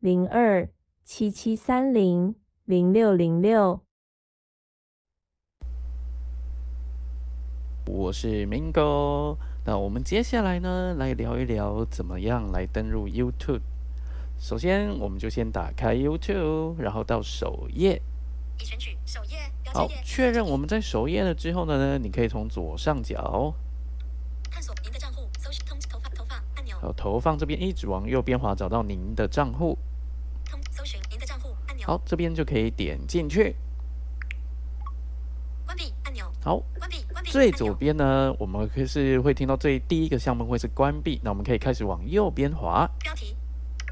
零二七七三零零六零六。我是 Mingo，那我们接下来呢，来聊一聊怎么样来登入 YouTube。首先，我们就先打开 YouTube，然后到首页。已选取首页。好，确认我们在首页了之后呢，你可以从左上角探索您的账户，搜寻通投放投放按钮。好，投放这边一直往右边滑，找到您的账户。通搜寻您的账户按钮。好，这边就可以点进去。关闭按钮。好，关闭关闭。最左边呢，我们可是会听到最第一个项目会是关闭，那我们可以开始往右边滑。标题：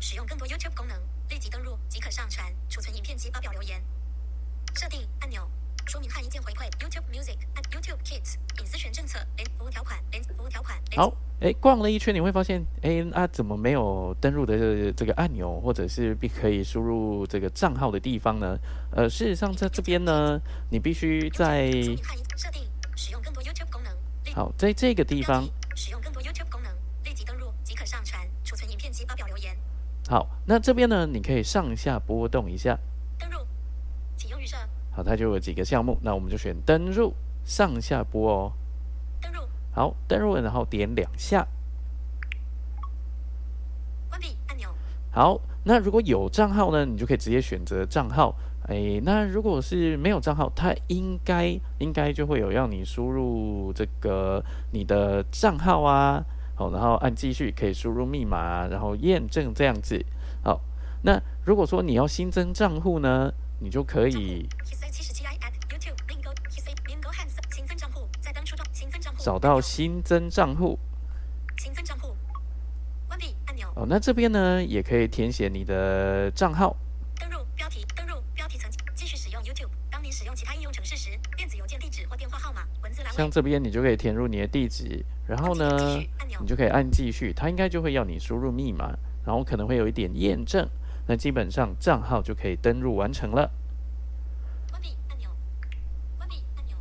使用更多 YouTube 功能，立即登录即可上传、储存影片及发表留言。设定按钮。说明和一键回馈。YouTube Music YouTube Kids 隐私权政策。服务条款。服务条款。好，哎，逛了一圈，你会发现，哎，啊，怎么没有登录的这个按钮，或者是必可以输入这个账号的地方呢？呃，事实上在这边呢，你必须在设定使用更多 YouTube 功能。好，在这个地方使用更多 YouTube 功能，立即登录即可上传、储存影片及发表留言。好，那这边呢，你可以上下波动一下。登入，启用预设好，它就有几个项目，那我们就选登入，上下播哦。登入。好，登入，然后点两下。关闭按钮。好，那如果有账号呢，你就可以直接选择账号。哎，那如果是没有账号，它应该应该就会有要你输入这个你的账号啊。好，然后按继续，可以输入密码，然后验证这样子。好，那如果说你要新增账户呢？你就可以找到新增账户。新增账户，关闭按钮。哦，那这边呢，也可以填写你的账号。登入标题，登入标题层，继续使用 YouTube。当你使用其他应用程式时，电子邮件地址或电话号码，文字栏像这边你就可以填入你的地址，然后呢，你就可以按继续，它应该就会要你输入密码，然后可能会有一点验证。那基本上账号就可以登录完成了。关闭按钮，关闭按钮。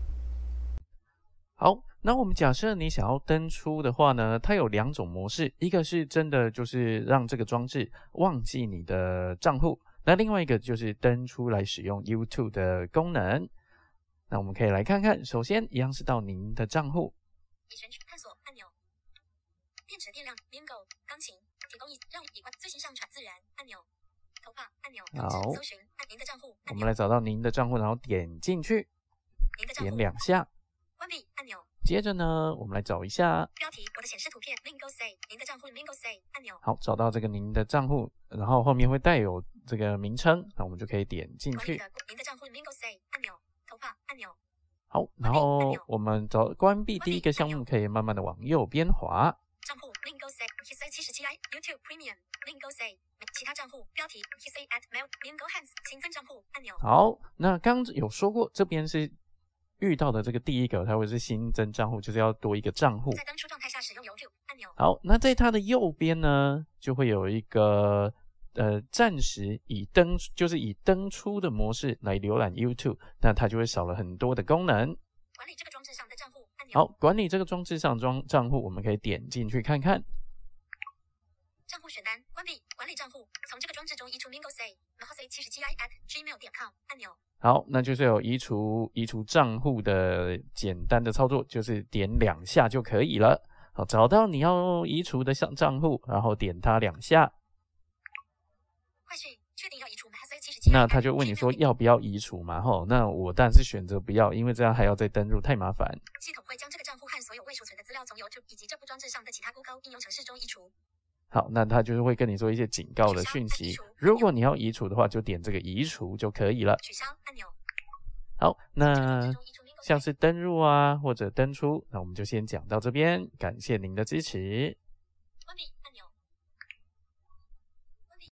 好，那我们假设你想要登出的话呢，它有两种模式，一个是真的就是让这个装置忘记你的账户，那另外一个就是登出来使用 YouTube 的功能。那我们可以来看看，首先一样是到您的账户。已选取探索按钮，电池电量 Mingo 钢琴提供一让已关最新上传自然按钮。好，我们来找到您的账户，然后点进去，点两下。接着呢，我们来找一下标题，我的显示图片，Mingo Say，您的账户，Mingo Say 按钮。好，找到这个您的账户，然后后面会带有这个名称，那我们就可以点进去。您的账户，Mingo Say 按钮，投放按钮。好，然后我们找关闭第一个项目，可以慢慢的往右边滑。账户，Mingo Say，His 七十七 I，YouTube Premium，Mingo Say。其他账户标题 say at mail Mingo Hands 新增账户按钮。好，那刚有说过，这边是遇到的这个第一个，它会是新增账户，就是要多一个账户。在登出状态下使用 YouTube 按钮。好，那在它的右边呢，就会有一个呃，暂时以登就是以登出的模式来浏览 YouTube，那它就会少了很多的功能。管理这个装置上的账户按钮。好，管理这个装置上装账户，我们可以点进去看看。选单关闭，管理账户，从这个装置中移除 Mingo Say，然后 Say 七十七 i at gmail 点 com 按钮。好，那就是有移除移除账户的简单的操作，就是点两下就可以了。好，找到你要移除的账账户，然后点它两下。快讯，确定要移除 Say 七十七。那他就问你说要不要移除嘛？吼，那我当然是选择不要，因为这样还要再登录，太麻烦。系统会将这个账户和所有未储存的资料从 YouTube 以及这部装置上的其他 Google 应用程式中移除。好，那它就是会跟你做一些警告的讯息。如果你要移除的话，就点这个移除就可以了。取消按钮。好，那像是登入啊或者登出，那我们就先讲到这边。感谢您的支持。